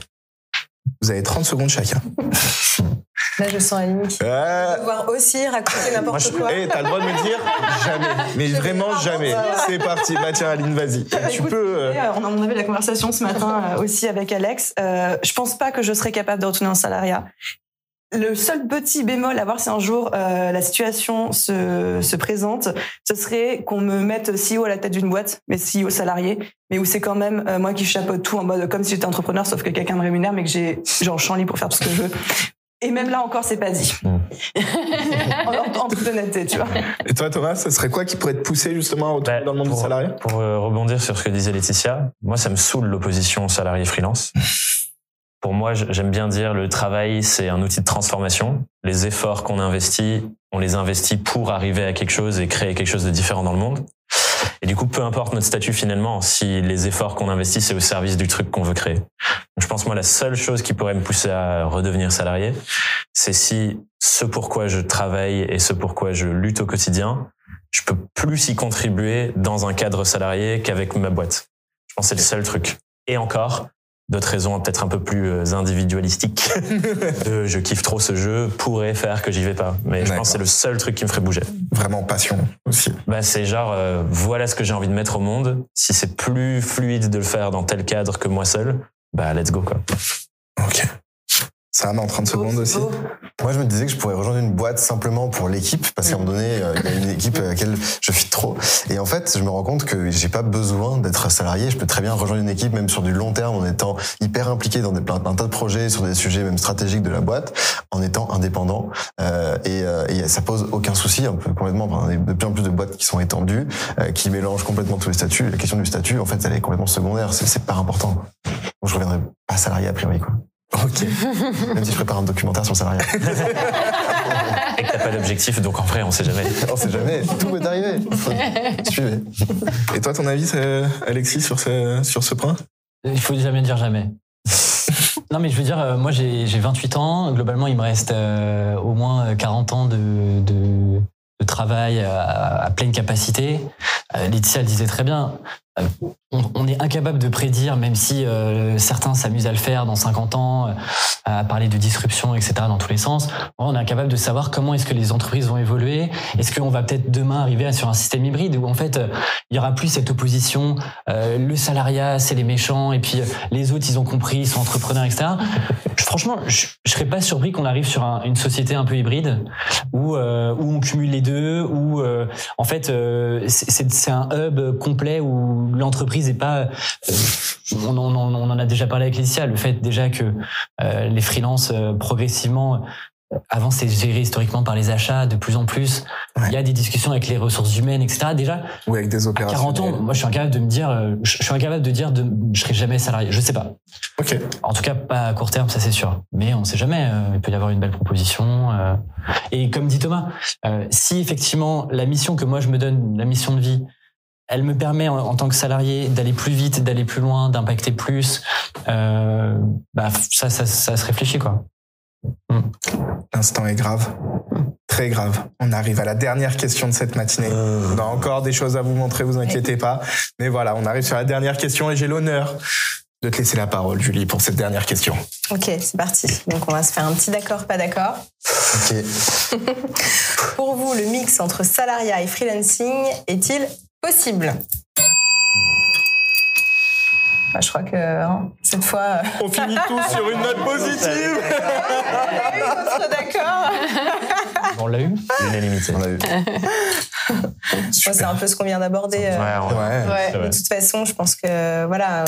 Vous avez 30 secondes chacun. Là, je sens Aline qui Euh, va devoir aussi raconter n'importe quoi. Eh, t'as le droit de me dire jamais. Mais vraiment jamais. C'est parti. Bah tiens, Aline, vas-y. Tu Écoute, peux. euh, Euh, On avait la conversation ce matin euh, aussi avec Alex. Je pense pas que je serais capable de retourner en salariat. Le seul petit bémol à voir si un jour euh, la situation se, se présente, ce serait qu'on me mette CEO à la tête d'une boîte, mais CEO salarié, mais où c'est quand même euh, moi qui chapeaute tout en mode comme si j'étais entrepreneur, sauf que quelqu'un me rémunère, mais que j'ai genre champ libre pour faire tout ce que je veux. Et même là encore, c'est pas dit. En, toute honnêteté, tu vois. Et toi, Thomas, ce serait quoi qui pourrait te pousser justement à retourner Bah, dans le monde pour, du salariat? Pour euh, rebondir sur ce que disait Laetitia, moi, ça me saoule l'opposition salarié-freelance. Pour moi, j'aime bien dire le travail, c'est un outil de transformation. Les efforts qu'on investit, on les investit pour arriver à quelque chose et créer quelque chose de différent dans le monde. Et du coup, peu importe notre statut finalement, si les efforts qu'on investit, c'est au service du truc qu'on veut créer. Je pense, moi, la seule chose qui pourrait me pousser à redevenir salarié, c'est si ce pourquoi je travaille et ce pourquoi je lutte au quotidien, je peux plus y contribuer dans un cadre salarié qu'avec ma boîte. Je pense que c'est le seul truc. Et encore, d'autres raisons peut-être un peu plus euh, individualistiques de je kiffe trop ce jeu pourrait faire que j'y vais pas. Mais je pense que c'est le seul truc qui me ferait bouger. Vraiment passion aussi. Bah, c'est genre, euh, voilà ce que j'ai envie de mettre au monde. Si c'est plus fluide de le faire dans tel cadre que moi seul, bah, let's go, quoi. Ok. Ça en 30 secondes aussi. Moi, je me disais que je pourrais rejoindre une boîte simplement pour l'équipe, parce qu'à un moment donné, euh, il y a une équipe à laquelle je fit trop. Et en fait, je me rends compte que j'ai pas besoin d'être salarié. Je peux très bien rejoindre une équipe, même sur du long terme, en étant hyper impliqué dans des, plein, un tas de projets, sur des sujets même stratégiques de la boîte, en étant indépendant. Euh, et, euh, et ça pose aucun souci, un peu complètement. Enfin, il y a de plus en plus de boîtes qui sont étendues, euh, qui mélangent complètement tous les statuts. La question du statut, en fait, elle est complètement secondaire. C'est, c'est pas important. Donc, je reviendrai pas salarié a priori, quoi. Ok. Même si je prépare un documentaire sur le salariat. Et que t'as pas d'objectif, donc en vrai, on sait jamais. On sait jamais, tout peut arriver. Suivez. Et toi, ton avis, Alexis, sur ce, sur ce point? Il faut jamais dire jamais. non, mais je veux dire, euh, moi j'ai j'ai 28 ans. Globalement, il me reste euh, au moins 40 ans de, de, de travail à, à pleine capacité. Euh, Laetitia le disait très bien. On, est incapable de prédire, même si euh, certains s'amusent à le faire dans 50 ans, euh, à parler de disruption, etc., dans tous les sens. On est incapable de savoir comment est-ce que les entreprises vont évoluer. Est-ce qu'on va peut-être demain arriver sur un système hybride où en fait euh, il y aura plus cette opposition, le salariat c'est les méchants et puis les autres ils ont compris, ils sont entrepreneurs, etc. Franchement, je, je serais pas surpris qu'on arrive sur un- une société un peu hybride où où on cumule les deux, où en fait c'est un hub complet où l'entreprise est pas. on, en- on en- on en a déjà parlé avec Laetitia, le fait déjà que euh, les freelances euh, progressivement euh, avant, c'était géré historiquement par les achats, de plus en plus. Ouais. Il y a des discussions avec les ressources humaines, etc. Déjà, Ou avec des à opérations. 40 ans, moi, je suis incapable de me dire, je je suis incapable de dire, de, je serai jamais salarié. Je sais pas. Ok. En tout cas, pas à court terme, ça c'est sûr. Mais on sait jamais. euh, il peut y avoir une belle proposition. euh. Et comme dit Thomas, euh, si effectivement la mission que moi je me donne, la mission de vie, elle me permet en, en tant que salarié d'aller plus vite, d'aller plus loin, d'impacter plus, euh, bah ça, ça, ça se réfléchit quoi. L'instant est grave. Très grave. On arrive à la dernière question de cette matinée. On a encore des choses à vous montrer, vous inquiétez pas. Mais voilà, on arrive sur la dernière question et j'ai l'honneur de te laisser la parole, Julie, pour cette dernière question. Ok, c'est parti. Donc on va se faire un petit d'accord, pas d'accord. Ok. Pour vous, le mix entre salariat et freelancing est-il possible Bah, Je crois que hein, cette fois, euh, On finit tous sur une note positive. on est d'accord. On l'a eu. L'unanimité. On a eu. Moi, c'est un peu ce qu'on vient d'aborder. euh, Ouais, Ouais. Ouais. De toute façon, je pense que voilà.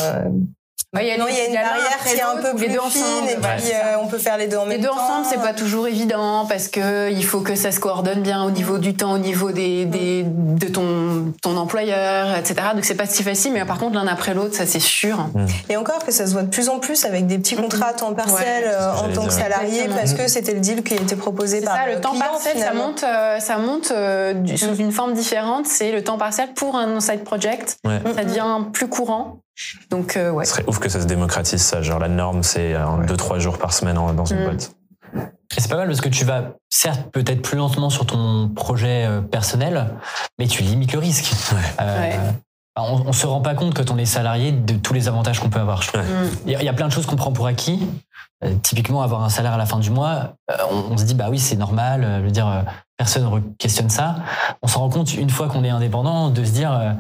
Euh, Ouais, il y a, non, il y a une barrière qui est un peu plus les deux fine ensemble. et puis ça. euh, on peut faire les deux en Les même deux temps. ensemble, c'est pas toujours évident parce que il faut que ça se coordonne bien au niveau du temps, au niveau des, des de ton ton employeur, etc. Donc c'est pas si facile, mais par contre l'un après l'autre, ça c'est sûr. Et encore que ça se voit de plus en plus avec des petits contrats à temps partiel Ouais, euh, en tant que salarié Exactement. parce que c'était le deal qui était proposé par ça, le temps client, partiel, ça finalement. monte, euh, ça monte euh, du- sous une forme différente. C'est le temps partiel pour un side project. Ouais. Ça devient plus courant. Donc euh, ouais. Ce serait ouf que ça se démocratise, ça. Genre, la norme, c'est 2-3 jours par semaine en- dans une Mm. boîte. Et c'est pas mal parce que tu vas, certes, peut-être plus lentement sur ton projet euh, personnel, mais tu limites le risque. Euh, Ouais. On, on se rend pas compte quand on est salarié de tous les avantages qu'on peut avoir. Ouais. Il y, a- il y a plein de choses qu'on prend pour acquis. Euh, typiquement, avoir un salaire à la fin du mois, euh, on, on se dit bah oui c'est normal. euh, je veux dire, euh, personne ne questionne ça. On s'en rend compte une fois qu'on est indépendant de se dire euh,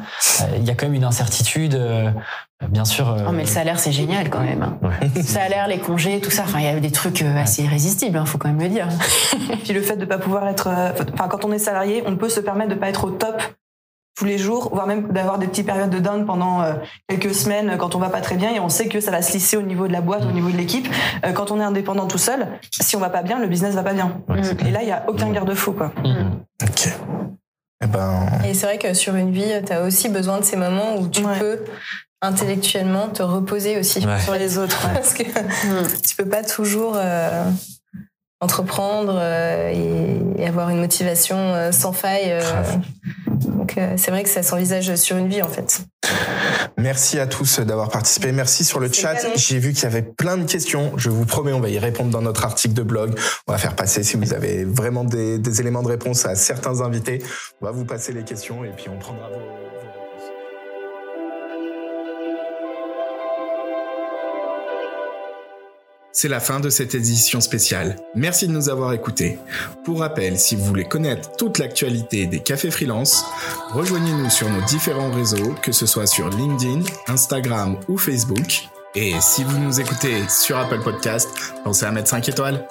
euh, il y a quand même une incertitude. euh, bien sûr. euh, Oh, mais le salaire, c'est génial quand même. hein. Ouais. Le salaire, les congés, tout ça. Enfin, il y a des trucs assez irrésistibles, hein, faut quand même le dire. Puis le fait de pas pouvoir être, enfin quand on est salarié, on peut se permettre de pas être au top tous les jours, voire même d'avoir des petites périodes de down pendant euh, quelques semaines quand on va pas très bien et on sait que ça va se lisser au niveau de la boîte, au niveau de l'équipe. Euh, quand on est indépendant tout seul, si on va pas bien, le business va pas bien. Ouais, Et là, il y a aucun garde-fou quoi. mhm. Ok. Eh ben, Et c'est vrai que sur une vie, tu as aussi besoin de ces moments où tu Ouais. peux intellectuellement te reposer aussi Ouais. sur les autres. Parce que tu peux pas toujours euh, entreprendre euh, et, et avoir une motivation euh, sans faille. Donc euh, c'est vrai que ça s'envisage sur une vie en fait. merci à tous d'avoir participé. Merci sur le chat. J'ai vu qu'il y avait plein de questions. Je vous promets, on va y répondre dans notre article de blog. On va faire passer, si vous avez vraiment des, des éléments de réponse à certains invités, on va vous passer les questions et puis on prendra vos, C'est la fin de cette édition spéciale. Merci de nous avoir écoutés. Pour rappel, si vous voulez connaître toute l'actualité des cafés freelance, rejoignez-nous sur nos différents réseaux, que ce soit sur LinkedIn, Instagram ou Facebook. Et si vous nous écoutez sur Apple Podcast, pensez à mettre 5 étoiles.